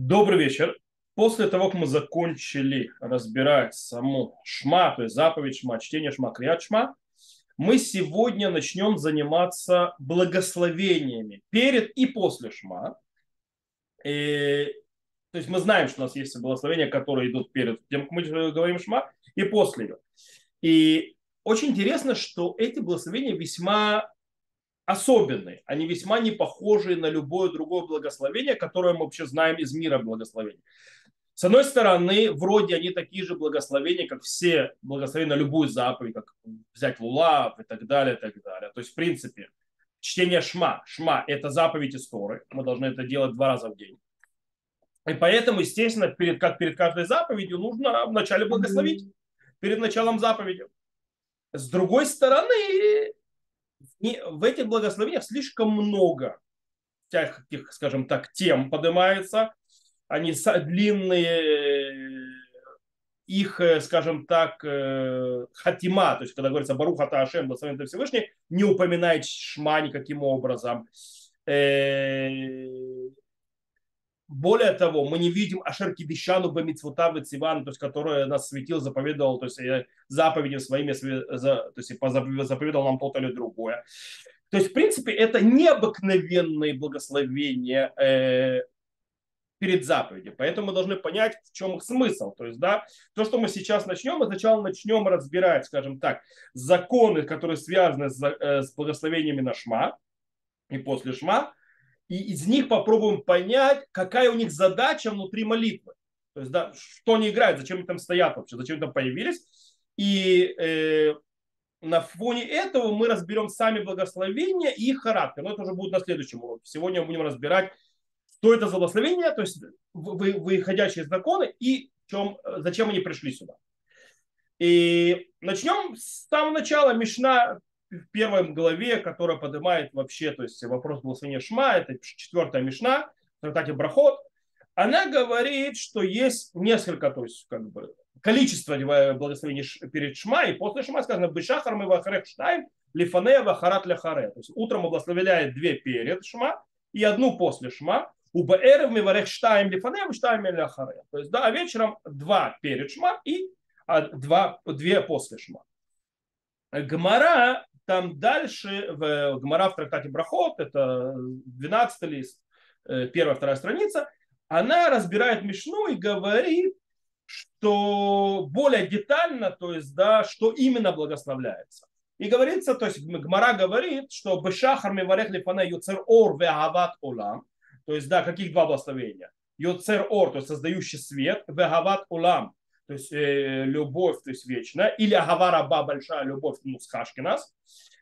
Добрый вечер. После того, как мы закончили разбирать саму шма, то есть заповедь шма, чтение шма, криат шма, мы сегодня начнем заниматься благословениями перед и после шма. И, то есть мы знаем, что у нас есть благословения, которые идут перед тем, как мы говорим шма, и после. И очень интересно, что эти благословения весьма особенные, они весьма не похожи на любое другое благословение, которое мы вообще знаем из мира благословений. С одной стороны, вроде они такие же благословения, как все благословения на любую заповедь, как взять лулав и так далее, и так далее. То есть, в принципе, чтение шма. Шма – это заповедь истории. Мы должны это делать два раза в день. И поэтому, естественно, перед, как перед каждой заповедью нужно вначале благословить. Перед началом заповеди. С другой стороны, в этих благословениях слишком много таких, скажем так, тем поднимается. Они длинные, их, скажем так, э, хатима, то есть когда говорится Баруха Таашем, благословен Всевышний, не упоминает шма никаким образом. Э, более того, мы не видим Ашер Кидишану Бамицвута Циван, то есть, который нас светил, заповедовал, то есть заповеди своими, то есть заповедовал нам то или другое. То есть, в принципе, это необыкновенные благословения э, перед заповедью. Поэтому мы должны понять, в чем их смысл. То есть, да, то, что мы сейчас начнем, мы сначала начнем разбирать, скажем так, законы, которые связаны с, э, с благословениями на шма и после шма, и из них попробуем понять, какая у них задача внутри молитвы. То есть, да, что они играют, зачем они там стоят вообще, зачем они там появились. И э, на фоне этого мы разберем сами благословения и их характер. Но это уже будет на следующем уроке. Сегодня мы будем разбирать, что это за благословение, то есть вы, выходящие из законы и чем, зачем они пришли сюда. И начнем с самого начала. Мишна в первой главе, которая поднимает вообще, то есть вопрос благословения Шма, это четвертая Мишна, в трактате Брахот, она говорит, что есть несколько, то есть как бы количество благословений перед Шма, и после Шма сказано «Бешахар мы вахарех штайм, лифанея вахарат ляхаре». То есть утром благословляет две перед Шма и одну после Шма. У Баэров мы варех штайм лифанея штайм ляхаре. То есть да, а вечером два перед Шма и а, два, две после Шма. Гмара там дальше, в Гмара в трактате Брахот, это 12 лист, э, первая, вторая страница, она разбирает Мишну и говорит, что более детально, то есть, да, что именно благословляется. И говорится, то есть Гмара говорит, что Бешахар Меварех Лифана Юцер Ор Вегават Олам, то есть, да, каких два благословения? Юцер Ор, то есть создающий свет, Вегават Олам, то есть э, любовь, то есть вечная, или Агавараба, большая любовь, ну, нас,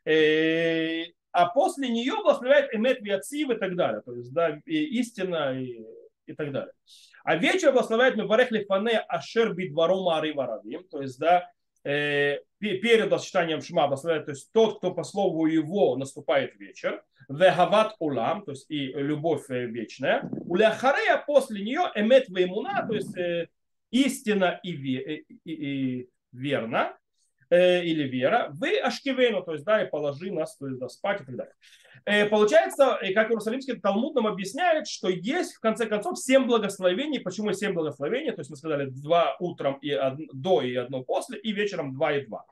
э, а после нее благословляет Эмет Виацив и так далее, то есть, да, и истина и, и так далее. А вечер благословляет Мебарех Лифане Ашер Бидварома Ариваравим, то есть, да, э, перед читанием Шма благословляет, то есть тот, кто по слову его наступает вечер, Вегават Улам, то есть и любовь э, вечная, Уляхарея после нее Эмет Веймуна, то есть э, истина и, ве, и, и верно, э, или вера, вы ашкивену, то есть, да, и положи нас, то есть, да, спать и так далее. Э, получается, и как Иерусалимский Талмуд нам объясняет, что есть, в конце концов, семь благословений. Почему семь благословений? То есть, мы сказали, два утром и одно, до и одно после, и вечером два и два.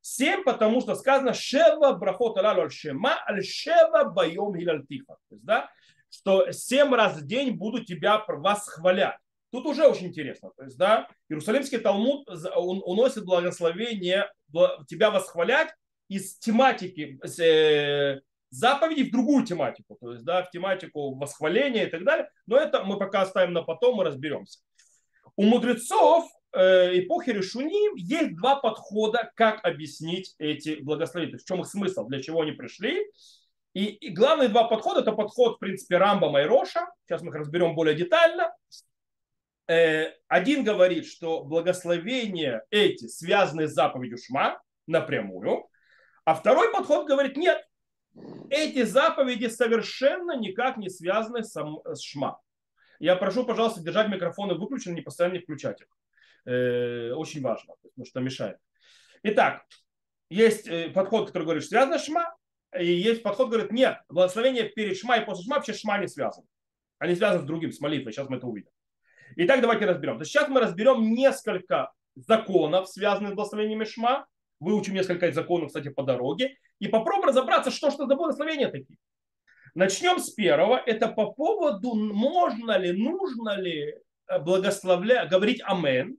Семь, потому что сказано «Шева брахот алалу аль-шема аль-шева байом хилальтиха». То есть, да, что семь раз в день буду тебя восхвалять. Тут уже очень интересно. То есть, да, Иерусалимский Талмуд он уносит благословение тебя восхвалять из тематики э, заповедей в другую тематику. То есть, да, в тематику восхваления и так далее. Но это мы пока оставим на потом, мы разберемся. У мудрецов э, эпохи Решуним есть два подхода, как объяснить эти благословения. В чем их смысл, для чего они пришли. И, и главные два подхода, это подход, в принципе, Рамба и Роша. Сейчас мы их разберем более детально. Э, один говорит, что благословения эти связаны с заповедью Шма напрямую, а второй подход говорит, нет, эти заповеди совершенно никак не связаны с Шма. Я прошу, пожалуйста, держать микрофоны выключены, не постоянно не включать их. Э, очень важно, потому что мешает. Итак, есть э, подход, который говорит, что связано Шма, и есть подход, говорит, нет, благословение перед Шма и после Шма вообще Шма не связаны. Они связаны с другим, с молитвой. Сейчас мы это увидим. Итак, давайте разберем. То есть сейчас мы разберем несколько законов, связанных с благословением Шма. Выучим несколько законов, кстати, по дороге. И попробуем разобраться, что что за благословения такие. Начнем с первого. Это по поводу, можно ли, нужно ли э, благословлять, говорить Амен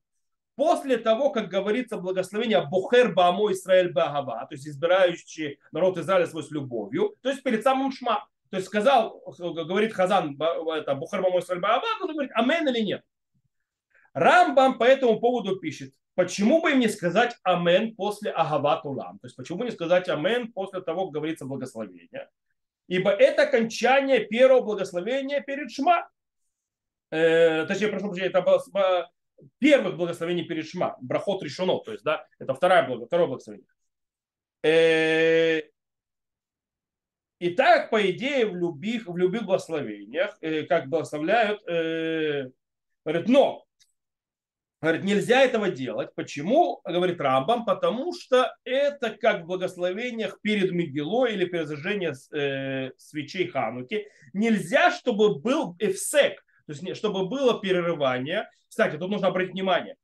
после того, как говорится благословение Бухер Баамо Израиль Багава, то есть избирающий народ Израиля свой с любовью, то есть перед самым Шма. То есть сказал, говорит Хазан, это Бухер Баамо Израиль Багава, нужно говорить Амен или нет. Рамбам по этому поводу пишет, почему бы им не сказать Амен после Агават Улам? То есть почему не сказать Амен после того, как говорится благословение? Ибо это окончание первого благословения перед Шма. Э, точнее, прошу прощения, это первых благословений перед Шма, брахот решено, то есть, да, это второе, второе благословение. Э, и так, по идее, в любых, в любых благословениях, э, как благословляют, э, говорит, но, говорит, нельзя этого делать. Почему? Говорит Рамбам, потому что это как в благословениях перед Мигелой или перед зажжением э, свечей Хануки. Нельзя, чтобы был эфсек, то есть чтобы было перерывание. Кстати, тут нужно обратить внимание.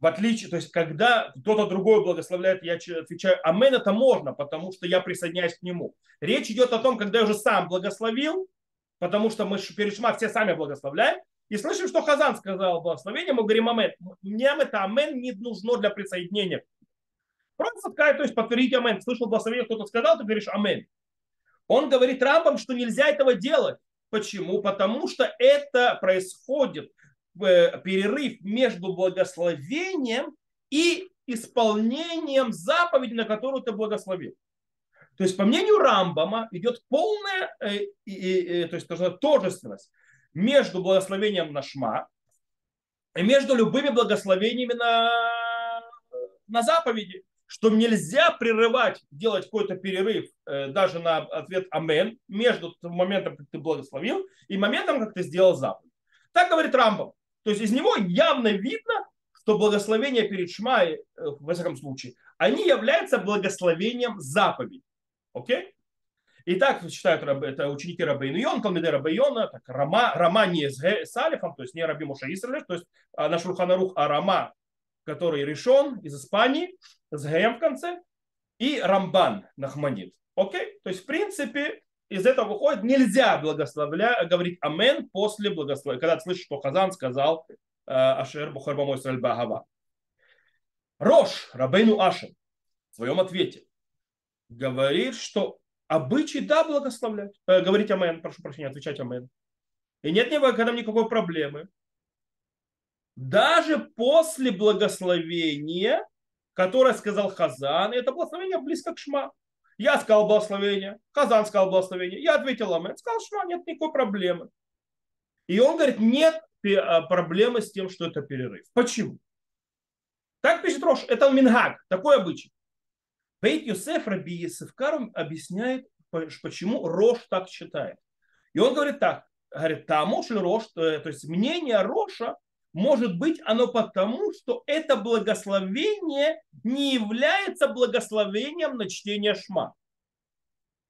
В отличие, то есть когда кто-то другой благословляет, я отвечаю, амен это можно, потому что я присоединяюсь к нему. Речь идет о том, когда я уже сам благословил, потому что мы перед шма все сами благословляем, и слышим, что Хазан сказал благословение, мы говорим амен. Мне это амен не нужно для присоединения. Просто сказать, то есть подтвердить амен. Слышал благословение, кто-то сказал, ты говоришь амен. Он говорит Рамбам, что нельзя этого делать. Почему? Потому что это происходит перерыв между благословением и исполнением заповеди, на которую ты благословил. То есть, по мнению Рамбама, идет полная э, то есть, тождественность между благословением на шма и между любыми благословениями на, на заповеди что нельзя прерывать, делать какой-то перерыв э, даже на ответ «Амен» между моментом, как ты благословил, и моментом, как ты сделал заповедь. Так говорит Рамбам. То есть из него явно видно, что благословение перед Шмай, э, в всяком случае, они являются благословением заповедей. Окей? Итак, считают это ученики Рабейну Йон, Талмиде Рабейона, так, Рама, Рама не с Алифом, то есть не Раби Муша Исраиль, то есть а, наш Шурханарух, а Рама, который решен из Испании, с Гаем в конце, и Рамбан Нахманит. Окей? То есть, в принципе, из этого выходит, нельзя благословлять, говорить амен после благословения, когда ты слышишь, что Хазан сказал э, Ашер Бухарбамой Сальбагава. Рош, Рабейну Ашем, в своем ответе говорит, что обычай да благословлять, э, говорить амен, прошу прощения, отвечать амен. И нет ни в этом никакой проблемы. Даже после благословения которое сказал Хазан, это благословение близко к Шма. Я сказал благословение, Хазан сказал благословение, я ответил Амен, сказал Шма, нет никакой проблемы. И он говорит, нет а, проблемы с тем, что это перерыв. Почему? Так пишет Рош, это Мингаг, такой обычай. Бейт Юсеф Раби Есефкарум объясняет, почему Рош так считает. И он говорит так, говорит, тому Рош, то есть мнение Роша может быть оно потому, что это благословение не является благословением на чтение шма.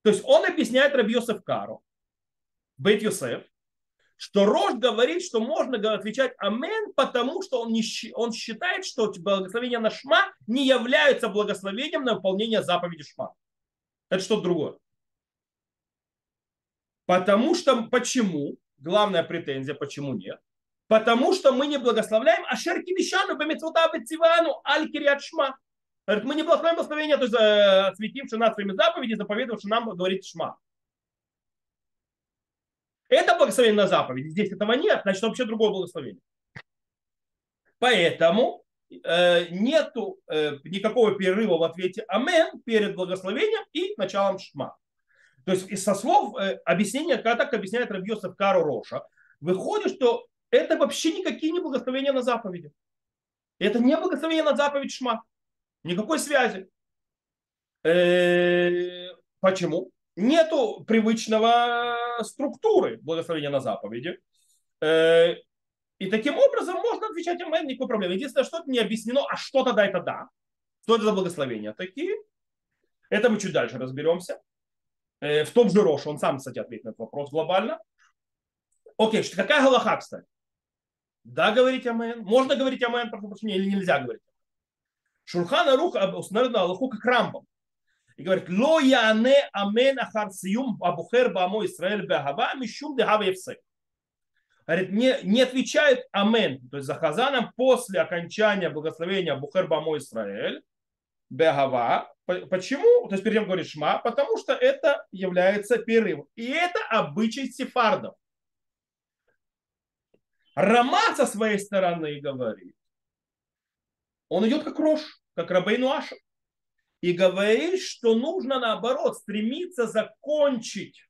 То есть он объясняет Раби Йосеф Кару, Бейт Йосеф, что Рож говорит, что можно отвечать Амен, потому что он, не, он считает, что благословение на Шма не является благословением на выполнение заповеди Шма. Это что-то другое. Потому что, почему? Главная претензия, почему нет? Потому что мы не благословляем Ашер Кивишану Бамитвута Бетсивану Аль Кириат Говорит, мы не благословляем благословение, то есть э, осветивший нас своими заповеди, заповедовавший нам говорить Шма. Это благословение на заповеди. Здесь этого нет, значит вообще другое благословение. Поэтому э, нету э, никакого перерыва в ответе Амен перед благословением и началом Шма. То есть из со слов э, объяснения, когда так объясняет Рабьесов Кару Роша, выходит, что это вообще никакие не благословения на заповеди. Это не благословение на заповедь Шма. Никакой связи. Э, почему? Нету привычного структуры благословения на заповеди. Э, и таким образом можно отвечать им, никакой проблемы. Единственное, что не объяснено, а что тогда это да. Что это за благословения такие? Это мы чуть дальше разберемся. Э, в том же Рош, он сам, кстати, ответит на этот вопрос глобально. Окей, какая галаха, кстати? Да, говорить амен. Можно говорить амен, прошу прощения, или нельзя говорить. Шурхан Арух установил на Аллаху как рамбом. И говорит, ло яне амен ахар сиюм абухер бамо Исраэль бахава мишум дехава евсек. Говорит, не, не отвечает амен, то есть за хазаном после окончания благословения Бухер Бамо Исраэль, Бегава. Почему? То есть перед тем говорит Шма, потому что это является перерывом. И это обычай сефардов. Рама со своей стороны говорит, он идет как Рош, как Рабейну Аша. И говорит, что нужно наоборот стремиться закончить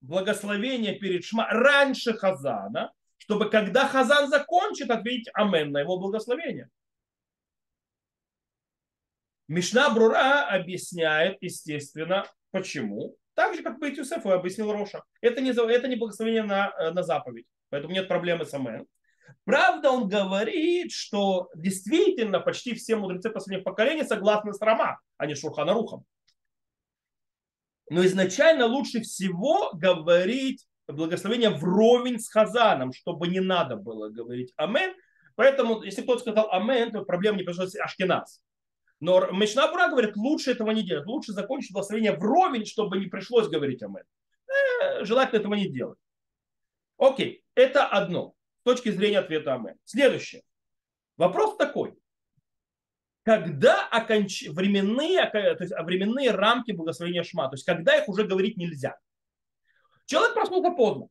благословение перед Шма раньше Хазана, чтобы когда Хазан закончит, ответить Амен на его благословение. Мишна Брура объясняет, естественно, почему. Так же, как Бейт Юсеф объяснил Роша. Это не, это не благословение на, э, на заповедь. Поэтому нет проблемы с Амен. Правда, он говорит, что действительно почти все мудрецы последних поколений согласны с Рама, а не Шурханарухом. Но изначально лучше всего говорить благословение вровень с Хазаном, чтобы не надо было говорить Амен. Поэтому, если кто-то сказал Амен, то проблема не пришлось Ашкеназ. Но Мишна Бура говорит, лучше этого не делать. Лучше закончить благословение вровень, чтобы не пришлось говорить Амен. Э, желательно этого не делать. Окей, это одно. С точки зрения ответа Амен. Следующее. Вопрос такой когда оконч... временные, то есть временные рамки благословения Шма, то есть когда их уже говорить нельзя. Человек проснулся поздно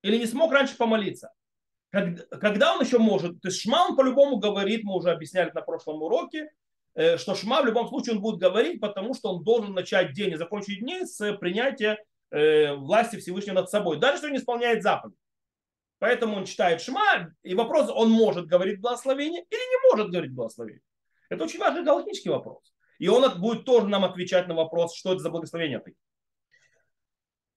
или не смог раньше помолиться. Когда он еще может, то есть Шма он по-любому говорит, мы уже объясняли на прошлом уроке, что Шма в любом случае он будет говорить, потому что он должен начать день и закончить день с принятия э, власти Всевышнего над собой, даже если он не исполняет заповедь. Поэтому он читает Шма, и вопрос, он может говорить благословение или не может говорить благословение. Это очень важный галактический вопрос. И он будет тоже нам отвечать на вопрос, что это за благословение такие.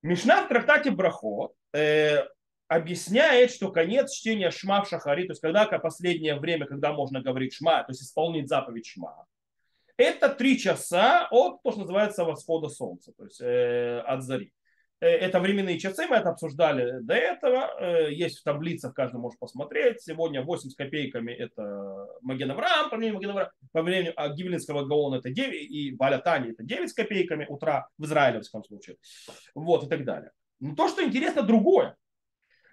Мишна в трактате Брахот э, объясняет, что конец чтения Шма в Шахари, то есть когда последнее время, когда можно говорить Шма, то есть исполнить заповедь Шма, это три часа от, то, что называется, восхода солнца, то есть э, от зари. Э, это временные часы, мы это обсуждали до этого. Э, есть в таблицах, каждый может посмотреть. Сегодня 8 с копейками это Маген Авраам, по мнению Маген Авраам, по мнению Гивлинского Гаона это 9, и Валя Тани это 9 с копейками утра в Израиле, в всяком случае. Вот и так далее. Но то, что интересно, другое.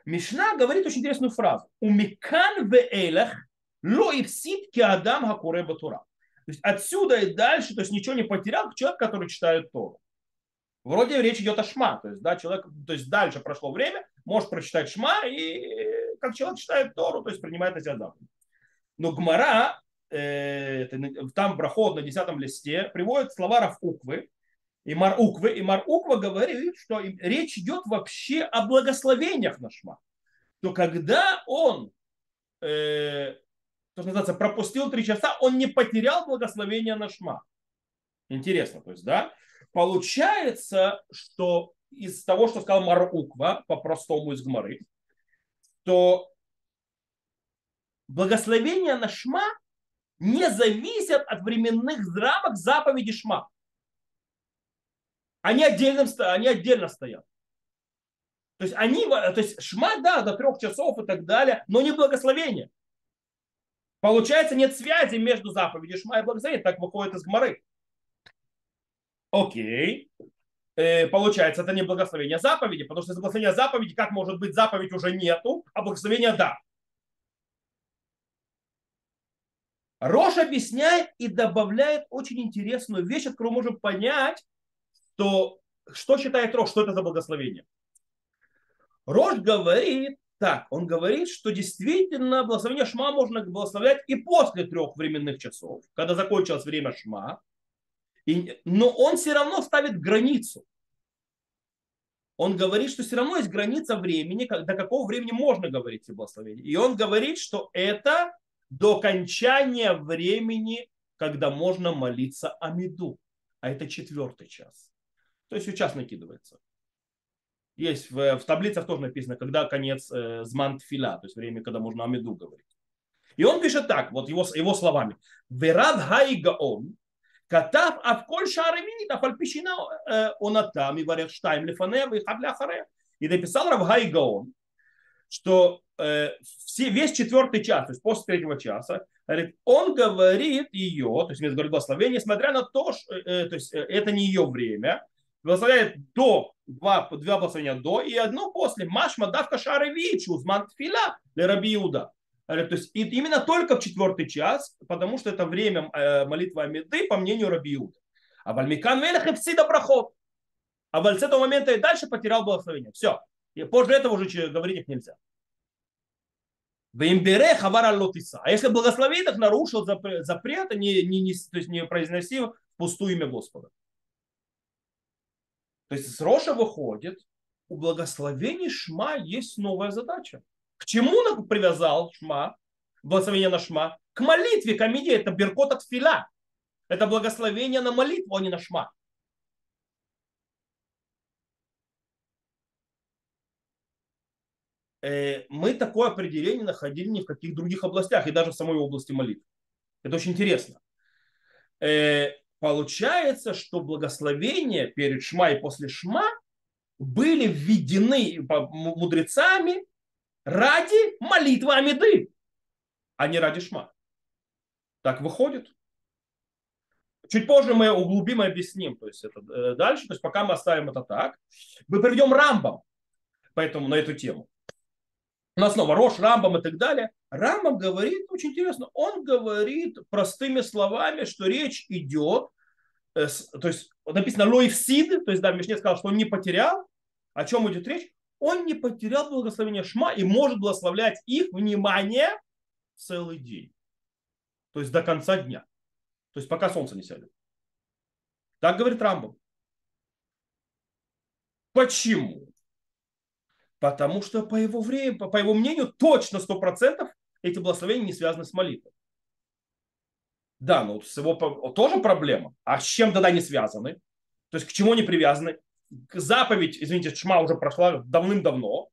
Мишна говорит очень интересную фразу. Умикан в элах ло и всит ки адам хакуре батура. То есть отсюда и дальше, то есть ничего не потерял человек, который читает Тору. Вроде речь идет о шма, то есть, да, человек, то есть дальше прошло время, может прочитать шма, и как человек читает Тору, то есть принимает на себя заповедь. Но Гмара, э, там проход на десятом листе, приводит слова Рафуквы, и Мар Уквы, и Мар Уква говорит, что речь идет вообще о благословениях на шма. То когда он, э, то, что называется, пропустил три часа, он не потерял благословение на шма. Интересно, то есть, да, Получается, что из того, что сказал Маруква, по-простому из Гмары, то благословение на Шма не зависят от временных рамок заповеди Шма. Они, отдельно, они отдельно стоят. То есть они, то есть Шма, да, до трех часов и так далее, но не благословение. Получается, нет связи между заповедью Шма и благословением. Так выходит из Гмары. Окей. Э, получается, это не благословение заповеди, потому что из благословения заповеди, как может быть, заповедь уже нету, а благословение да. Рош объясняет и добавляет очень интересную вещь, мы можем понять, что, что считает Рош, что это за благословение. Рош говорит, так, он говорит, что действительно благословение Шма можно благословлять и после трех временных часов, когда закончилось время Шма, и, но он все равно ставит границу. Он говорит, что все равно есть граница времени, до какого времени можно говорить о благословении. И он говорит, что это до окончания времени, когда можно молиться о меду. А это четвертый час. То есть сейчас накидывается. Есть в, в таблицах тоже написано, когда конец э, змантфила, то есть время, когда можно амиду говорить. И он пишет так, вот его, его словами. Верад гайгаон, катав авколь шареминит, афальпищина э, онатам, и варях штайм лифанев, и хабляхаре. И написал Рав Гайгаон, что э, все, весь четвертый час, то есть после третьего часа, говорит, он говорит ее, то есть говорит благословение, несмотря на то, что э, э, то есть, э, это не ее время, благословляет до, два, два благословения до и одно после. Машма давка шары вичу, фила для раби Иуда. То есть именно только в четвертый час, потому что это время э, молитвы Амиды, по мнению раби Иуда. А Вальмикан Велех и всегда проход. А с этого момента и дальше потерял благословение. Все. И после этого уже говорить их нельзя. В имбере хавара лотиса. А если благословит их, нарушил запрет, не, не, не, то есть не произносил пустую имя Господа. То есть с Роша выходит, у благословений Шма есть новая задача. К чему он привязал Шма, благословение на Шма? К молитве, к амиде, это беркот от филя. Это благословение на молитву, а не на Шма. Э, мы такое определение находили ни в каких других областях, и даже в самой области молитвы. Это очень интересно. Получается, что благословения перед Шма и после Шма были введены мудрецами ради молитвы Амиды, а не ради Шма. Так выходит. Чуть позже мы углубим и объясним то есть это э, дальше. То есть пока мы оставим это так. Мы приведем Рамбам поэтому, на эту тему у нас снова Рош, Рамбам и так далее. Рамбам говорит, очень интересно, он говорит простыми словами, что речь идет, то есть написано лоевсид, то есть да, Мишне сказал, что он не потерял. О чем идет речь? Он не потерял благословение Шма и может благословлять их, внимание, целый день. То есть до конца дня. То есть пока солнце не сядет. Так говорит Рамбам. Почему? Потому что по его, времени, по его мнению, точно 100% эти благословения не связаны с молитвой. Да, но с его тоже проблема. А с чем тогда не связаны? То есть к чему они привязаны? Заповедь, извините, шма уже прошла давным-давно.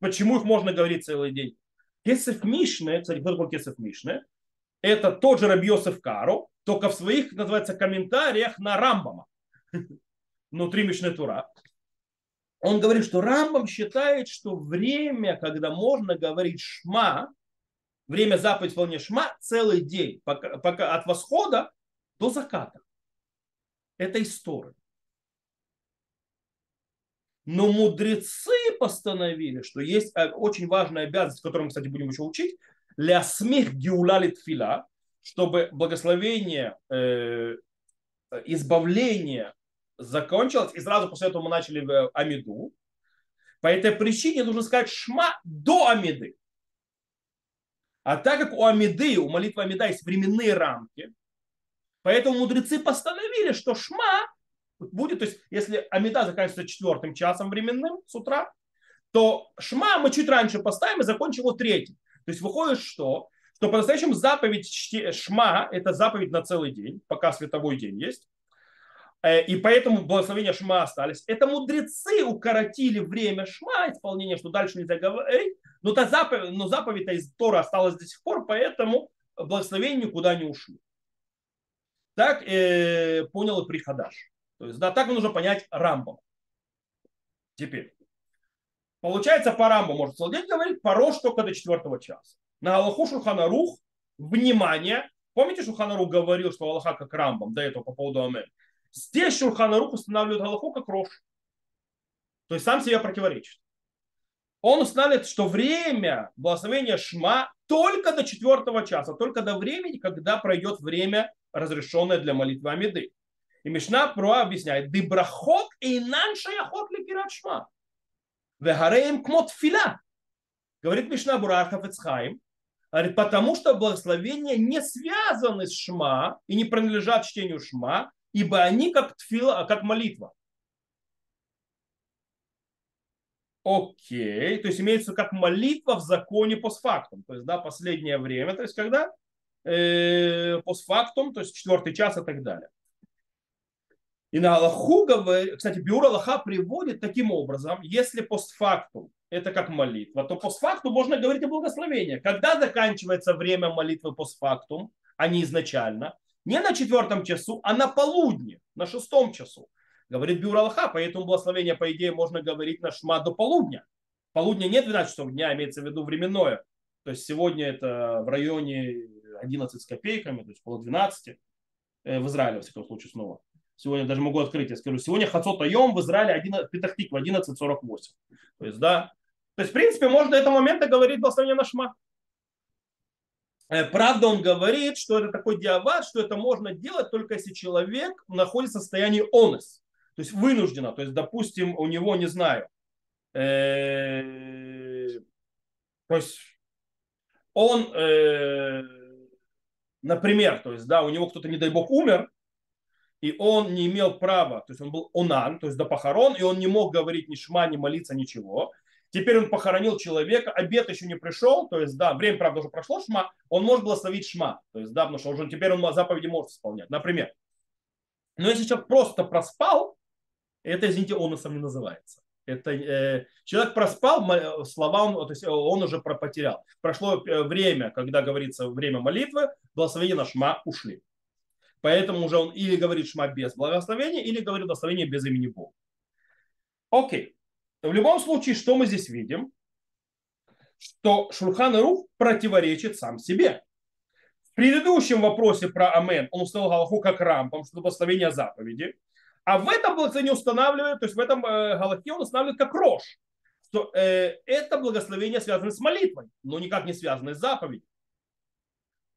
Почему их можно говорить целый день? Кесов Мишне, кстати, кто такой Кесов Мишне? Это тот же Рабьосов Каро, только в своих, называется, комментариях на Рамбама. Внутри Мишне Тура он говорит, что Рамбам считает, что время, когда можно говорить шма, время заповедь исполнения шма, целый день, пока, пока от восхода до заката. Это история. Но мудрецы постановили, что есть э, очень важная обязанность, которую мы, кстати, будем еще учить, для смех геулалит фила, чтобы благословение, э, избавление закончилось, и сразу после этого мы начали в Амиду. По этой причине нужно сказать шма до Амиды. А так как у Амиды, у молитвы Амида есть временные рамки, поэтому мудрецы постановили, что шма будет, то есть если Амида заканчивается четвертым часом временным с утра, то шма мы чуть раньше поставим и закончим его третьим. То есть выходит, что, что по-настоящему заповедь шма – это заповедь на целый день, пока световой день есть. Э, и поэтому благословения Шма остались. Это мудрецы укоротили время Шма, исполнения, что дальше нельзя говорить. Но, та заповедь, но заповедь из Тора осталась до сих пор, поэтому благословения никуда не ушли. Так э, понял и Приходаш. То есть, да, так нужно понять Рамбом. Теперь. Получается, по Рамбу может Солдат говорить, порош только до четвертого часа. На Аллаху Шуханарух, внимание, помните, Шуханарух говорил, что Аллаха как Рамбом, до этого по поводу Амен. Здесь Шурханарух устанавливает Галаху как рожь. То есть сам себе противоречит. Он устанавливает, что время благословения Шма только до четвертого часа, только до времени, когда пройдет время, разрешенное для молитвы Амиды. И Мишна Пруа объясняет, «Дыбрахот и нан шаяхот ликират Шма». Вегареем кмот фила. Говорит Мишна Бура Хафецхайм, потому что благословения не связаны с Шма и не принадлежат чтению Шма, ибо они как тфила, как молитва. Окей, то есть имеется как молитва в законе постфактум, то есть да, последнее время, то есть когда э, постфактум, то есть четвертый час и так далее. И на Аллаху, кстати, Биур Аллаха приводит таким образом, если постфактум это как молитва, то постфактум можно говорить о благословении. Когда заканчивается время молитвы постфактум, а не изначально, не на четвертом часу, а на полудне, на шестом часу. Говорит Бюр Аллаха, поэтому благословение, по идее, можно говорить на шма до полудня. Полудня не 12 часов дня, имеется в виду временное. То есть сегодня это в районе 11 с копейками, то есть поло 12 э, в Израиле, во всяком случае, снова. Сегодня даже могу открыть, я скажу, сегодня Хацот Айом в Израиле 11, Петахтик в 11.48. То есть, да, то есть, в принципе, можно до этого момента говорить благословение на шма. Э, правда, он говорит, что это такой диават, что это можно делать только если человек находится в состоянии онес, то есть вынужденно. То есть, допустим, у него, не знаю, э, то есть он, э, например, то есть, да, у него кто-то, не дай бог, умер, и он не имел права, то есть он был онан, то есть до похорон, и он не мог говорить ни шма, ни молиться, ничего. Теперь он похоронил человека, обед еще не пришел, то есть, да, время, правда, уже прошло шма, он может благословить шма, то есть, да, потому что уже теперь он заповеди может исполнять, например. Но если человек просто проспал, это, извините, оносом не называется. Это э, человек проспал, слова он, то есть он уже потерял. Прошло э, время, когда говорится время молитвы, благословение на шма ушли. Поэтому уже он или говорит шма без благословения, или говорит благословение без имени Бога. Окей. В любом случае, что мы здесь видим? Что Шурхан Рух противоречит сам себе. В предыдущем вопросе про Амен он установил Галаху как рампом, что благословение заповеди. А в этом благословении устанавливает, то есть в этом э, Галахе он устанавливает как рожь, что э, это благословение связано с молитвой, но никак не связано с заповедью.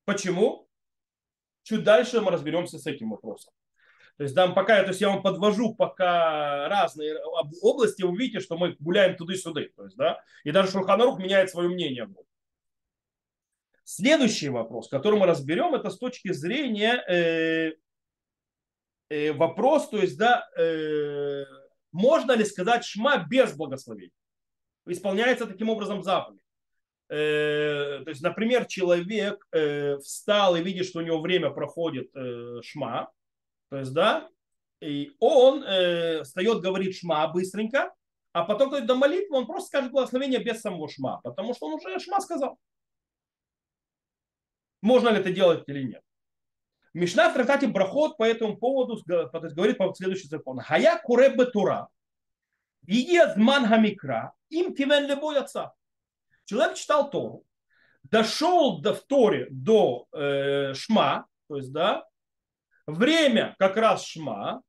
Почему? Чуть дальше мы разберемся с этим вопросом. То есть, да, пока то есть я вам подвожу пока разные области, вы увидите, что мы гуляем туда-сюда. То есть, да, и даже Шурханарух меняет свое мнение. Следующий вопрос, который мы разберем, это с точки зрения э, э, вопрос, то есть, да, э, можно ли сказать шма без благословения? Исполняется таким образом заповедь. Э, то есть, например, человек э, встал и видит, что у него время проходит э, шма, то есть, да, и он э, встает, говорит шма быстренько, а потом, когда до молитвы, он просто скажет благословение без самого шма, потому что он уже шма сказал. Можно ли это делать или нет? Мишна в трактате Брахот по этому поводу говорит по следующий закон. Хая куребе тура. Зман хамикра. Им кивен лебой отца. Человек читал Тору, дошел до, в до э, Шма, то есть, да, время как раз Шма,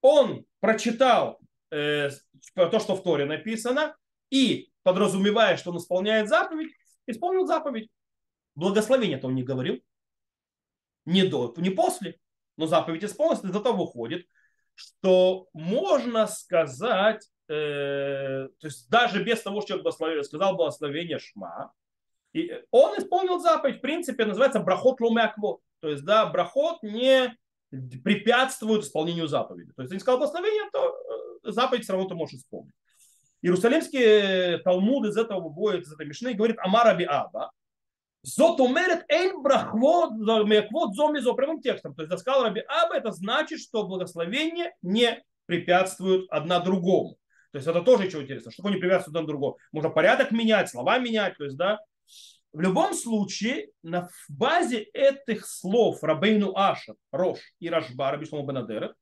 он прочитал э, то, что в Торе написано, и, подразумевая, что он исполняет заповедь, исполнил заповедь. Благословение-то он не говорил. Не до, не после. Но заповедь исполнилась, из этого выходит, что можно сказать, э, то есть даже без того, что человек сказал благословение Шма, и он исполнил заповедь, в принципе, называется брахот лумяквот. То есть, да, брахот не препятствуют исполнению заповеди. То есть, если сказал благословение, то э, заповедь все равно ты можешь исполнить. Иерусалимский Талмуд из этого выводит, из этой мишны, говорит Амар Аби Аба, Зот умерет эйн брахвот меквот зомизо прямым текстом. То есть, сказал Раби Аба, это значит, что благословение не препятствуют одна другому. То есть это тоже еще интересно, что не препятствует одна другому. Можно порядок менять, слова менять, то есть, да, в любом случае, на базе этих слов Рабейну Аша, Рош и Рашба, Раби Шломо Бенадерет,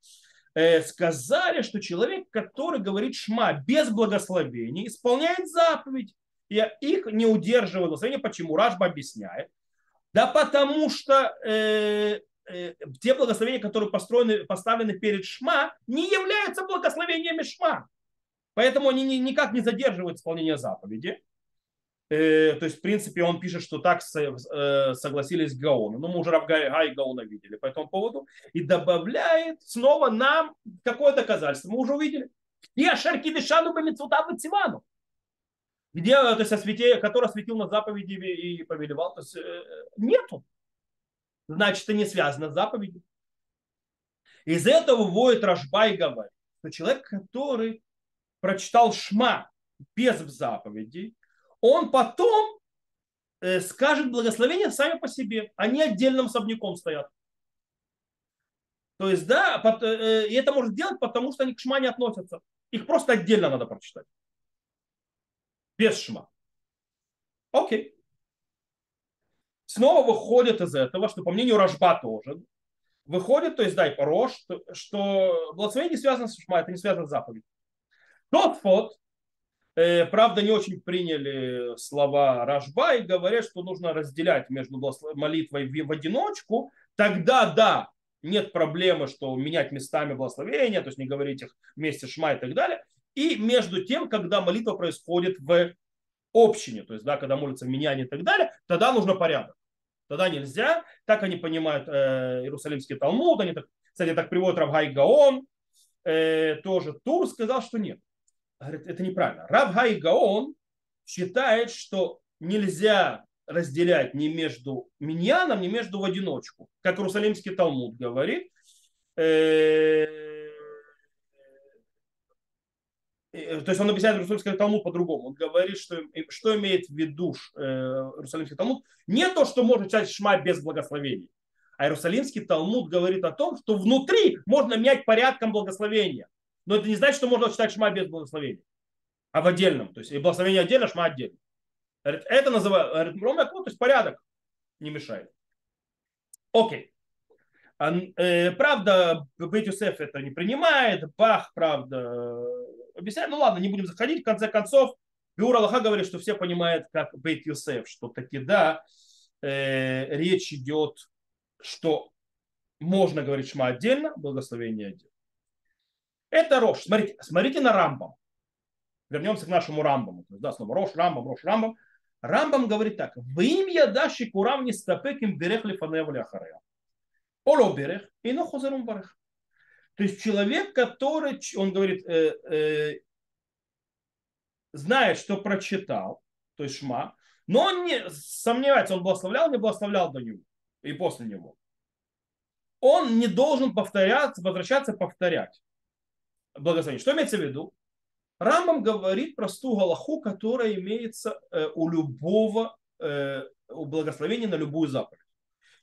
э, сказали, что человек, который говорит шма без благословения, исполняет заповедь. И их не удерживает благословение. Почему? Рашба объясняет. Да потому что э, э, те благословения, которые построены, поставлены перед шма, не являются благословениями шма. Поэтому они ни, никак не задерживают исполнение заповеди. Э, то есть, в принципе, он пишет, что так э, согласились Гаоны. Ну, мы уже Равгай Гай Гаона видели по этому поводу. И добавляет снова нам какое доказательство. Мы уже увидели. И Ашерки Дешану Бамицута Цивану. Где, то есть, освете, который осветил на заповеди и повелевал. То есть, э, нету. Значит, это не связано с заповедью. Из этого выводит Рашба и говорит, что человек, который прочитал Шма без заповедей, он потом э, скажет благословения сами по себе. Они отдельным особняком стоят. То есть, да, э, э, и это может делать, потому что они к шма не относятся. Их просто отдельно надо прочитать. Без шма. Окей. Снова выходит из этого, что по мнению Рожба тоже, выходит, то есть, дай Рош, что, что благословение не связано с шма, это не связано с заповедью. Тот фот Э, правда, не очень приняли слова Рашба и говорят, что нужно разделять между молитвой в одиночку. Тогда, да, нет проблемы, что менять местами благословения, то есть не говорить их вместе шма и так далее. И между тем, когда молитва происходит в общине, то есть, да, когда молятся меняне и так далее, тогда нужно порядок. Тогда нельзя. Так они понимают э, Иерусалимский Талмуд. Они так, кстати, так приводят Равгай Гаон. Э, тоже Тур сказал, что нет. Говорит, это неправильно. Равгай Гаон считает, что нельзя разделять ни между миньяном, ни между в одиночку. Как Иерусалимский Талмуд говорит. Э, Э, то есть он объясняет Иерусалимский Талмуд по-другому. Он говорит, что, что имеет в виду э, Иерусалимский Талмуд. Не то, что можно читать шма без благословения. А Иерусалимский Талмуд говорит о том, что внутри можно менять порядком благословения. Но это не значит, что можно читать шма без благословения. А в отдельном. То есть и благословение отдельно, шма отдельно. Это называют, то есть порядок не мешает. Окей. Э, правда, Бейт Юсеф это не принимает, Бах, правда, объясняет, ну ладно, не будем заходить, в конце концов, Биур Аллаха говорит, что все понимают, как Бейт Юсеф, что таки да, э, речь идет, что можно говорить шма отдельно, благословение отдельно. Это Рош. Смотрите, смотрите на Рамбам. Вернемся к нашему Рамбаму. Да, снова Рош, Рамбам, Рош, Рамбам. Рамбам говорит так. В имя даши курам не стапеким берех лифанев ахарея. Оло берех и но хозерум барех. То есть человек, который, он говорит, э, э, знает, что прочитал, то есть шма, но он не сомневается, он благословлял, не благословлял до него и после него. Он не должен повторяться, возвращаться, повторять благословение. Что имеется в виду? Рамбам говорит простую галаху, которая имеется э, у любого э, у благословения на любую заповедь.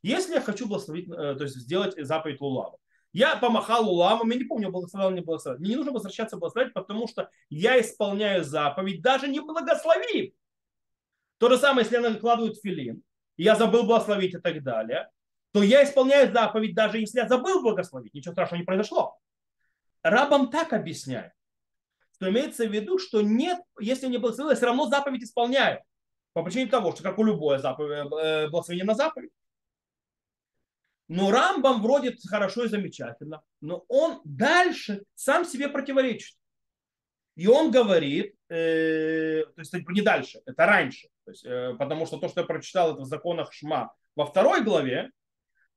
Если я хочу благословить, э, то есть сделать заповедь Лулава, я помахал уламом, я не помню, благословил, не благословил. Мне не нужно возвращаться благословить, потому что я исполняю заповедь, даже не благословив. То же самое, если я накладываю филин, я забыл благословить и так далее, то я исполняю заповедь, даже если я забыл благословить. Ничего страшного не произошло. Рабам так объясняю, что имеется в виду, что нет, если не благословил, я все равно заповедь исполняю. По причине того, что как у любой заповедь, э, благословение на заповедь. Но Рамбам вроде хорошо и замечательно, но он дальше сам себе противоречит. И он говорит, э, то есть не дальше, это раньше, то есть, э, потому что то, что я прочитал, это в законах Шма во второй главе,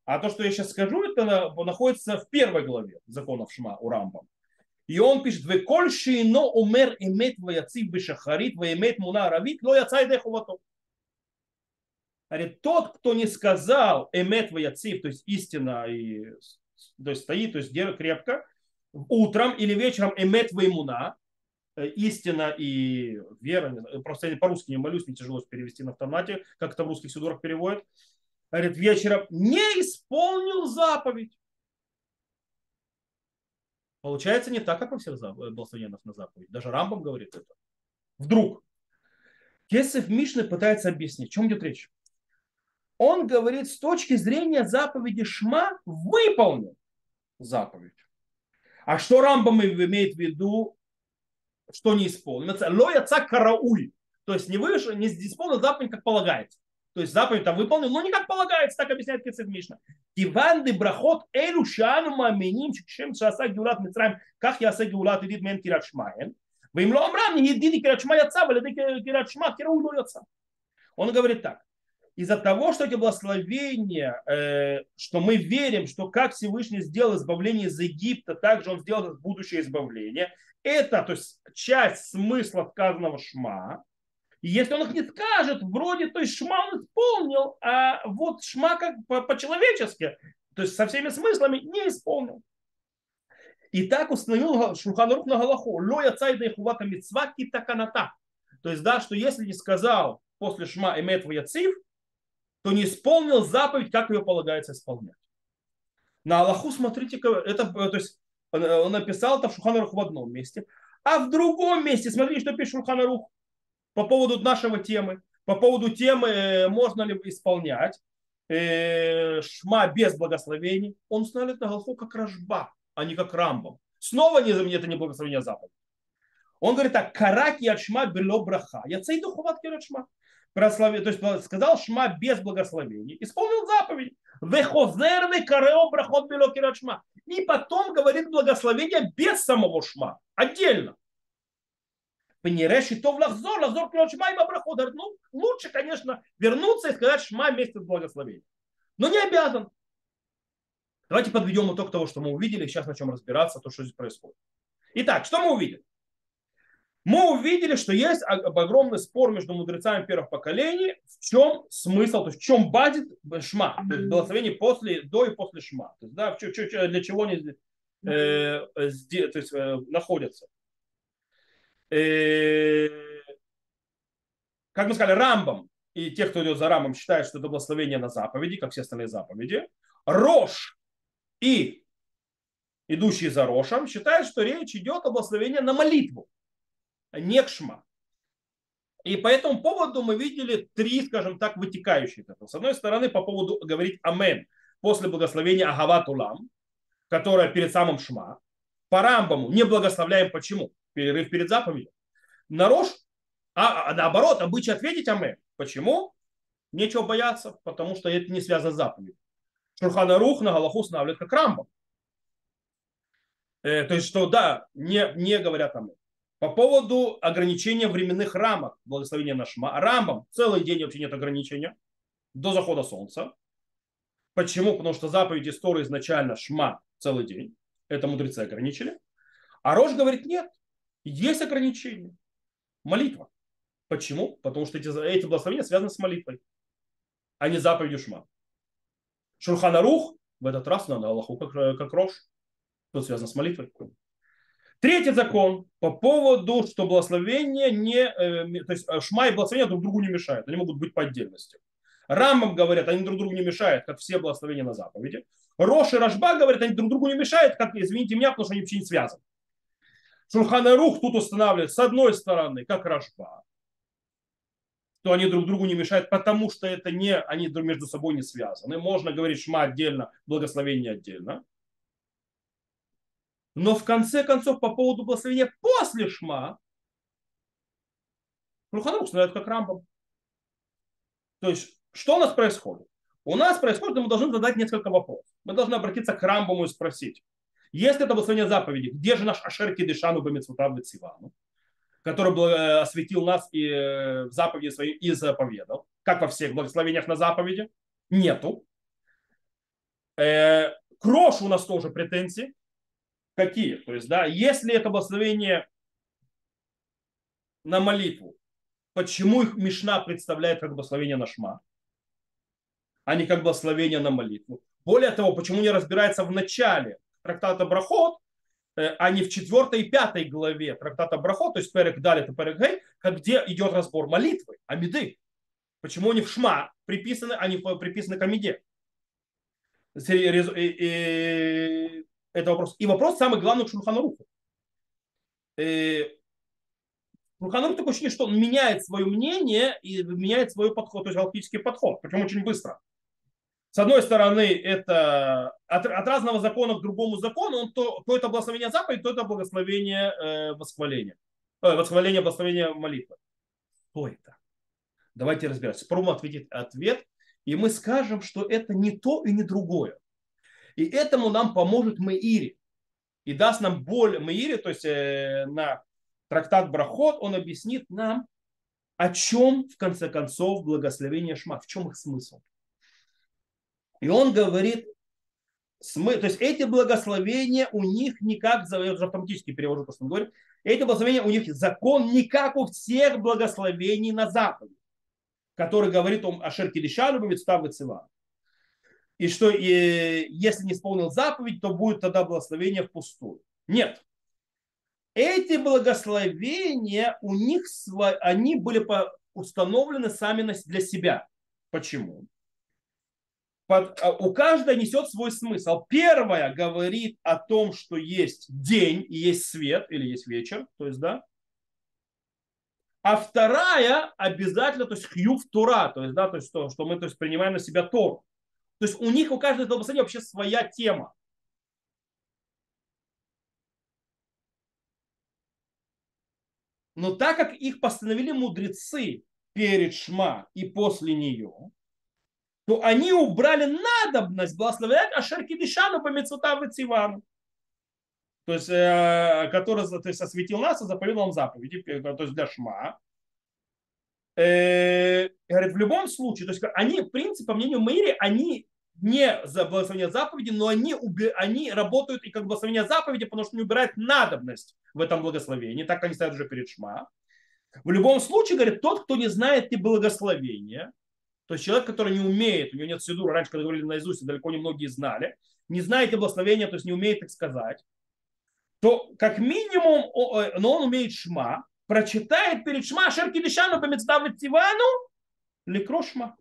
а то, что я сейчас скажу, это находится в первой главе законов Шма у Рамбам. И он пишет, «Ве коль но умер имет ваяцив бешахарит, ваимет муна аравит, но яцай дехувато». Говорит, тот, кто не сказал эмет ваяцив, то есть истина, и, то есть стоит, то есть держит крепко, утром или вечером эмет ваймуна, э, истина и вера, просто по-русски не молюсь, не тяжело перевести на автомате, как это в русских сидурах переводят. Говорит, вечером не исполнил заповедь. Получается не так, как во всех благословениях на заповедь. Даже Рамбам говорит это. Вдруг. Кесов Мишны пытается объяснить, о чем идет речь он говорит с точки зрения заповеди Шма выполнил заповедь. А что Рамбам имеет в виду, что не исполнил? Лояца карауй. То есть не вышел, не исполнил заповедь, как полагается. То есть заповедь там выполнил, но не как полагается, так объясняет Кецет Мишна. Иван де брахот элю шану маминим шем шаса геулат мицраем, как я яса геулат идит мен кират шмаен. Вы им ло амрам, не единый кират шма яца, валиды кират шма, кирау ло яца. Он говорит так из-за того, что эти благословения, э, что мы верим, что как Всевышний сделал избавление из Египта, так же он сделал будущее избавление. Это то есть, часть смысла сказанного шма. И если он их не скажет, вроде, то есть шма он исполнил, а вот шма как по-человечески, то есть со всеми смыслами не исполнил. И так установил Шурханарух на Галаху. Лоя цайда и хувата митцва кита каната. То есть, да, что если не сказал после шма эмет яцив, то не исполнил заповедь, как ее полагается исполнять. На Аллаху, смотрите, это, то есть он написал это в Шуханарух в одном месте, а в другом месте, смотрите, что пишет Шуханарух по поводу нашего темы, по поводу темы, э, можно ли исполнять э, шма без благословений, он устанавливает на Аллаху как рожба, а не как рамбом. Снова не, это не благословение заповедь. Он говорит так, караки от шма бело браха. Я цейду хуват шма. Прослави, то есть сказал шма без благословения, исполнил заповедь. Вехозерный карео брахот шма. И потом говорит благословение без самого шма, отдельно. Пенереши то в лахзор, лахзор клёт шма и. Ну, лучше, конечно, вернуться и сказать шма вместе с благословением. Но не обязан. Давайте подведем итог того, что мы увидели. Сейчас начнем разбираться, то, что здесь происходит. Итак, что мы увидели? Мы увидели, что есть огромный спор между мудрецами первых поколений, в чем смысл, то есть в чем базит шма, то есть благословение после, до и после шма. То есть, да, для чего они э, то есть, э, находятся. Э, как мы сказали, Рамбам и те, кто идет за Рамбом, считают, что это благословение на заповеди, как все остальные заповеди. Рош и идущие за Рошем считают, что речь идет о благословении на молитву, а не к шма. И по этому поводу мы видели три, скажем так, вытекающие. С одной стороны, по поводу говорить «Амен» после благословения Агаватулам, которое перед самым шма. По Рамбаму не благословляем почему? Перерыв перед заповедью. На Рош, а, а наоборот, обычай ответить «Амен». Почему? Нечего бояться, потому что это не связано с заповедью. Шурхана Рух на Галаху устанавливает как Рамбам. Э, то есть, что да, не, не говорят там. По поводу ограничения временных рамок благословения на Шма. Рамбам целый день вообще нет ограничения до захода солнца. Почему? Потому что заповедь истории изначально Шма целый день. Это мудрецы ограничили. А Рож говорит, нет, есть ограничения. Молитва. Почему? Потому что эти, эти благословения связаны с молитвой, а не заповедью Шма. Шурханарух в этот раз надо Аллаху как, как рожь. Тут связано с молитвой. Третий закон по поводу, что благословение не, э, то есть э, шма и благословение друг другу не мешают. Они могут быть по отдельности. Рамам говорят, они друг другу не мешают, как все благословения на заповеди. Рош и Рашба говорят, они друг другу не мешают, как, извините меня, потому что они вообще не связаны. Шурханарух тут устанавливает с одной стороны, как Рашба, то они друг другу не мешают, потому что это не, они между собой не связаны. Можно говорить шма отдельно, благословение отдельно. Но в конце концов, по поводу благословения после шма, Шульхарух знает как Рамбам. То есть, что у нас происходит? У нас происходит, мы должны задать несколько вопросов. Мы должны обратиться к Рамбаму и спросить, если это благословение заповеди, где же наш Ашер Кидышану Бамицвутав Цивану, который э, осветил нас и э, в заповеди своей и заповедал, как во всех благословениях на заповеди? Нету. Э, крош у нас тоже претензии. Какие? То есть, да, если это благословение на молитву, почему их Мишна представляет как благословение на шма, а не как благословение на молитву? Более того, почему не разбирается в начале трактата Брахот, э, а не в четвертой и пятой главе трактата Брахот, то есть Перек Далит и Перек Гей, где идет разбор молитвы, амиды. Почему они в Шма приписаны, а не приписаны к Амиде? Это вопрос. И вопрос самый главный к Шурханаруху. Э, Шурханарух такое ощущение, что он меняет свое мнение и меняет свой подход, то есть галактический подход, причем очень быстро. С одной стороны, это от, от разного закона к другому закону, он то, то это благословение заповедь, то это благословение э, восхваления. Э, восхваление, благословение молитвы. Что это? Давайте разбираться. Попробуем ответить ответ, и мы скажем, что это не то и не другое. И этому нам поможет Меири. И даст нам боль Меири, то есть э, на трактат Брахот, он объяснит нам, о чем, в конце концов, благословение Шма, в чем их смысл. И он говорит, смы, то есть эти благословения у них никак, я уже автоматически перевожу то, что он говорит, эти благословения у них закон не как у всех благословений на Западе, который говорит о Ашер Кидишану, Мецтав и Циван и что и, если не исполнил заповедь, то будет тогда благословение впустую. Нет. Эти благословения у них они были установлены сами для себя. Почему? Под, а, у каждой несет свой смысл. Первая говорит о том, что есть день и есть свет или есть вечер, то есть да. А вторая обязательно, то есть хью в тура, то есть да, то есть что, что мы то есть принимаем на себя Тору. То есть у них, у каждого послания вообще своя тема. Но так как их постановили мудрецы перед Шма и после нее, то они убрали надобность благословлять Ашер Кидишану по Мецутам и Цивану. То есть, э, который то есть, осветил нас и заповедал нам заповеди, то есть для Шма. Э, говорит, в любом случае, то есть они, в принципе, по мнению Мэри, они не за благословение заповеди, но они, уби, они работают и как благословение заповеди, потому что не убирают надобность в этом благословении, так они стоят уже перед Шма. В любом случае, говорит, тот, кто не знает и благословения, то есть человек, который не умеет, у него нет сидура, раньше, когда говорили наизусть, далеко не многие знали, не знает и благословения, то есть не умеет так сказать, то как минимум, э, но он умеет шма, прочитает перед шма шерки дешану по Тивану, ликро шма.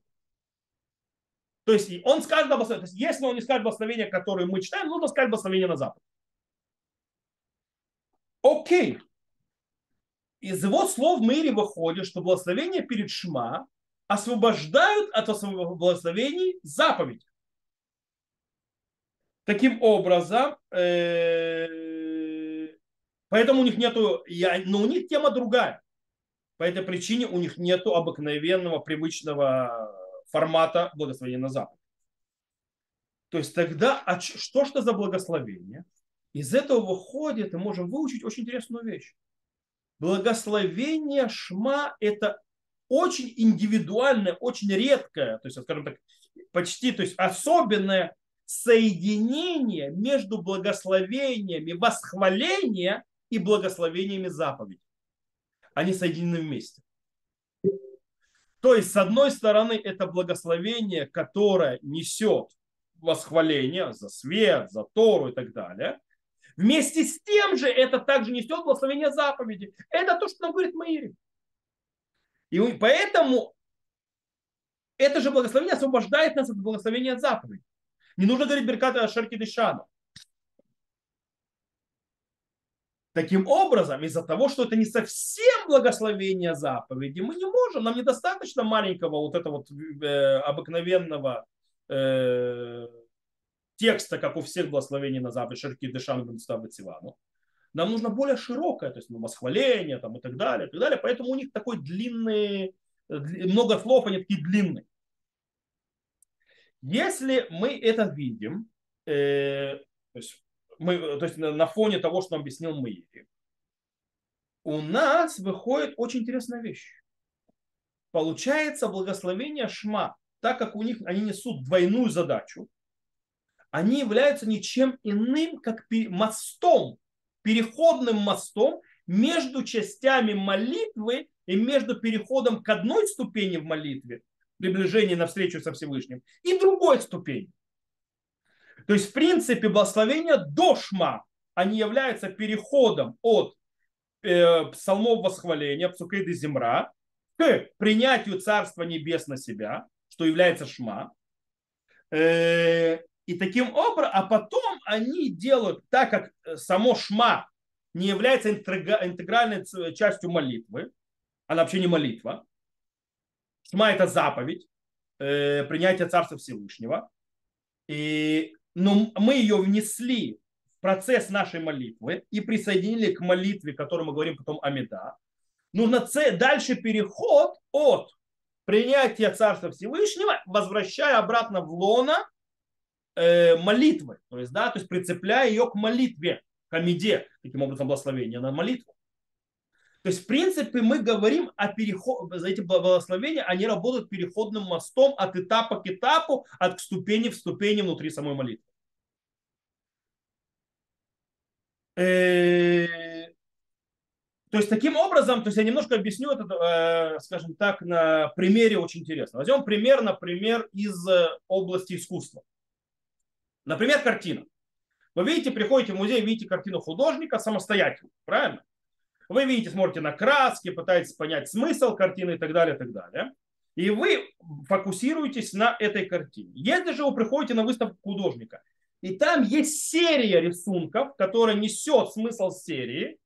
То есть он скажет благословение. То есть если он не скажет благословение, которое мы читаем, нужно сказать благословение на запад. Окей. Из его слов в мире выходит, что благословение перед Шма освобождают от благословений заповедь. Таким образом, э, поэтому у них нету, но у них тема другая. По этой причине у них нету обыкновенного, привычного формата благословения на Запад. То есть тогда, а что что за благословение? Из этого выходит, мы можем выучить очень интересную вещь. Благословение Шма – это очень индивидуальное, очень редкое, то есть, скажем так, почти, то есть особенное соединение между благословениями восхваления и благословениями заповеди. Они соединены вместе. То есть, с одной стороны, это благословение, которое несет восхваление за свет, за Тору и так далее. Вместе с тем же это также несет благословение заповеди. Это то, что нам говорит Маири. И поэтому это же благословение освобождает нас от благословения заповеди. Не нужно говорить Берката Шерки Дышану. Таким образом, из-за того, что это не совсем благословение заповеди, мы не можем, нам недостаточно маленького вот этого вот э, обыкновенного э, текста, как у всех благословений на заповедь, Шерки Дешан Бенстав Сивану. Нам нужно более широкое, то есть ну, восхваление там, и так далее, и так далее. Поэтому у них такой длинный, много слов, они такие длинные. Если мы это видим, э, то есть мы, то есть на фоне того, что объяснил Маири, у нас выходит очень интересная вещь. Получается благословение Шма, так как у них они несут двойную задачу, они являются ничем иным, как мостом, переходным мостом между частями молитвы и между переходом к одной ступени в молитве, приближение на встречу со Всевышним, и другой ступени. То есть, в принципе, благословение до шма, они являются переходом от э, псалмов восхваления, псукейды земра, к принятию Царства Небес на себя, что является шма. Э, и таким образом, а потом они делают, так как э, само шма не является интегральной частью молитвы, она вообще не молитва. Шма это заповедь, э, принятие Царства Всевышнего. И но мы ее внесли в процесс нашей молитвы и присоединили к молитве, которую мы говорим потом Амида, нужно дальше переход от принятия Царства Всевышнего, возвращая обратно в лона э, молитвы, то есть, да, то есть прицепляя ее к молитве, к Амиде, таким образом благословение на молитву. То есть, в принципе, мы говорим о переходе, эти благословения, они работают переходным мостом от этапа к этапу, от ступени в ступени внутри самой молитвы. Э, то есть, таким образом, то есть я немножко объясню это, э, скажем так, на примере очень интересно. Возьмем пример, например, из э, области искусства. Например, картина. Вы видите, приходите в музей, видите картину художника самостоятельно, правильно? Вы видите, смотрите на краски, пытаетесь понять смысл картины и так далее, и так далее. И вы фокусируетесь на этой картине. Если же вы приходите на выставку художника, и там есть серия рисунков, которая несет смысл серии,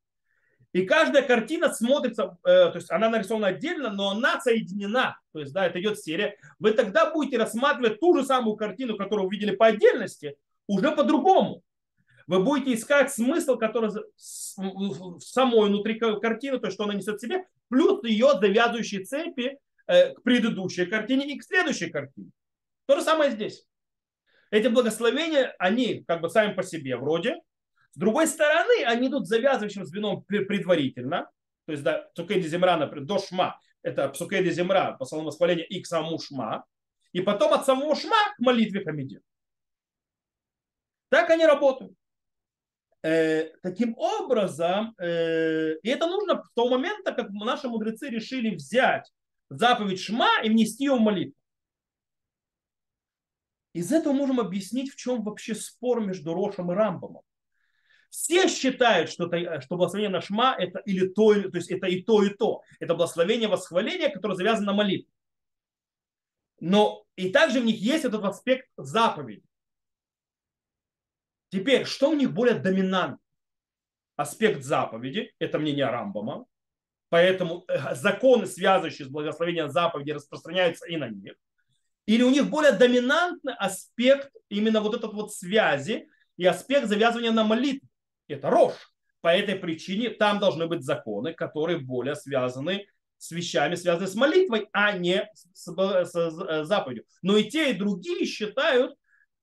и каждая картина смотрится, э, то есть она нарисована отдельно, но она соединена. То есть, да, это идет серия. Вы тогда будете рассматривать ту же самую картину, которую вы видели по отдельности, уже по-другому. Вы будете искать смысл, который в самой внутри картины, то, что она несет в себе, плюс ее завязывающие цепи э, к предыдущей картине и к следующей картине. То же самое здесь. Эти благословения, они как бы сами по себе вроде. С другой стороны, они идут завязывающим звеном предварительно. То есть, да, Цукейди Земра, например, до Шма, это Псукейди Земра, по самому восхвалению, и к самому Шма. И потом от самого Шма к молитве Хамиди. Так они работают. Э, таким образом, э, и это нужно в того момента, как наши мудрецы решили взять заповедь Шма и внести ее в молитву. Из этого можем объяснить, в чем вообще спор между Рошем и Рамбомом. Все считают, что, это, что благословение на Шма это или то, то есть это и то, и то. Это благословение восхваления, которое завязано на молитве. Но и также в них есть этот аспект заповеди. Теперь, что у них более доминантно? Аспект заповеди, это мнение Рамбама, поэтому э, законы, связывающие с благословением заповеди, распространяются и на них. Или у них более доминантный аспект именно вот этот вот связи и аспект завязывания на молитве. Это рожь. По этой причине там должны быть законы, которые более связаны с вещами, связанными с молитвой, а не с, с, с заповедью. Но и те, и другие считают, э,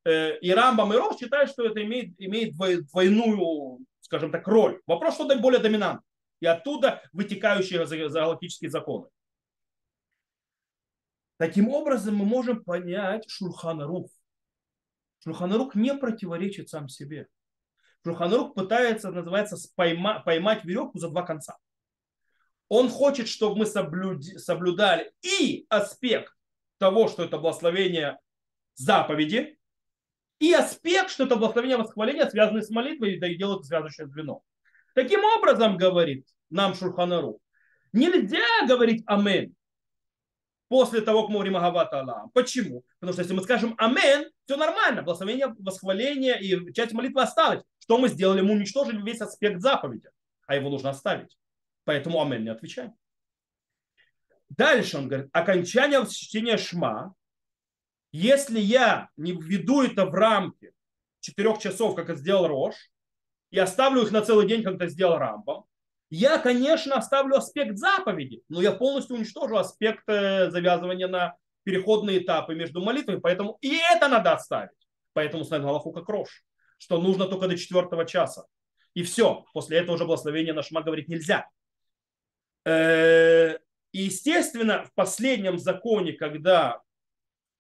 и Рамбам, и Ров считают, что это имеет, имеет двойную, скажем так, роль. Вопрос, что более доминантный. И оттуда вытекающие галактические законы. Таким образом, мы можем понять Шурханарух. Шурханарух не противоречит сам себе. Шурханарух пытается, называется, пойма, поймать веревку за два конца. Он хочет, чтобы мы соблюдали и аспект того, что это благословение заповеди, и аспект, что это благословение восхваления, связанное с молитвой, да и делает связующее звено. Таким образом, говорит нам Шурханарух, нельзя говорить «Амен», после того, как мы говорим Агавата Аллах. Почему? Потому что если мы скажем Амен, все нормально, благословение, восхваление и часть молитвы осталось. Что мы сделали? Мы уничтожили весь аспект заповеди, а его нужно оставить. Поэтому Амен не отвечаем. Дальше он говорит, окончание чтения Шма, если я не введу это в рамки четырех часов, как это сделал Рош, и оставлю их на целый день, как это сделал Рамбам, я, конечно, оставлю аспект заповеди, но я полностью уничтожу аспект э, завязывания на переходные этапы между молитвами, поэтому и это надо оставить. Поэтому ставим Галаху как рожь, что нужно только до четвертого часа. И все, после этого уже благословение на шма говорить нельзя. Э, и, естественно, в последнем законе, когда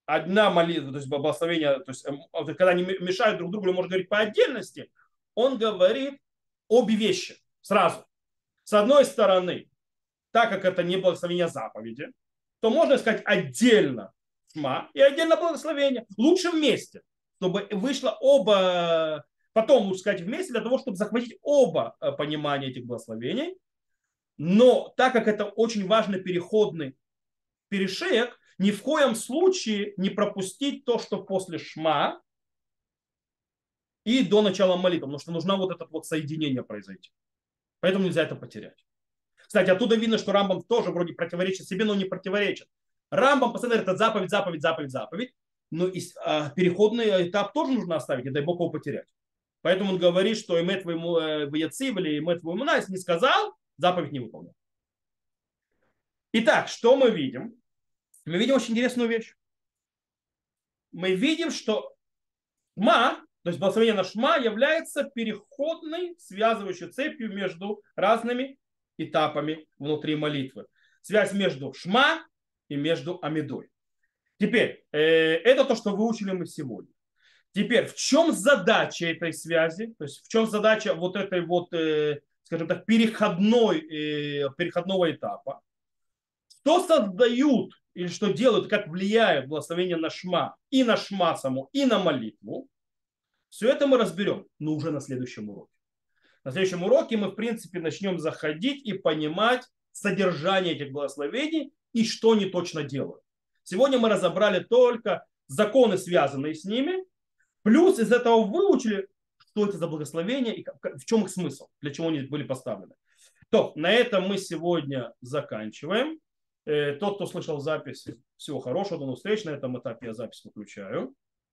одна молитва, то есть благословение, то есть эм, когда они мешают друг другу, можно говорить по отдельности, он говорит обе вещи сразу. С одной стороны, так как это не благословение заповеди, то можно сказать отдельно шма и отдельно благословение. Лучше вместе, чтобы вышло оба, потом лучше сказать вместе, для того, чтобы захватить оба э, понимания этих благословений. Но так как это очень важный переходный перешеек, ни в коем случае не пропустить то, что после шма и до начала молитвы, потому что нужно вот это вот соединение произойти. Поэтому нельзя это потерять. Кстати, оттуда видно, что Рамбам тоже вроде противоречит себе, но не противоречит. Рамбам постоянно говорит, это заповедь, заповедь, заповедь, заповедь. Но и, а, переходный этап тоже нужно оставить, не дай бог его потерять. Поэтому он говорит, что имет твоему э, ваяцив или имет твоему нас не сказал, заповедь не выполнил. Итак, что мы видим? Мы видим очень интересную вещь. Мы видим, что ма то есть благословение на шма является переходной, связывающей цепью между разными этапами внутри молитвы. Связь между шма и между амидой. Теперь, э, это то, что выучили мы сегодня. Теперь, в чем задача этой связи? То есть, в чем задача вот этой вот, э, скажем так, переходной, э, переходного этапа? Что создают или что делают, как влияет благословение на шма и на шма саму, и на молитву? Все это мы разберем, но уже на следующем уроке. На следующем уроке мы, в принципе, начнем заходить и понимать содержание этих благословений и что они точно делают. Сегодня мы разобрали только законы, связанные с ними, плюс из этого выучили, что это за благословения и в чем их смысл, для чего они были поставлены. То, на этом мы сегодня заканчиваем. Э, тот, кто слышал записи, всего хорошего, до новых встреч. На этом этапе я запись выключаю.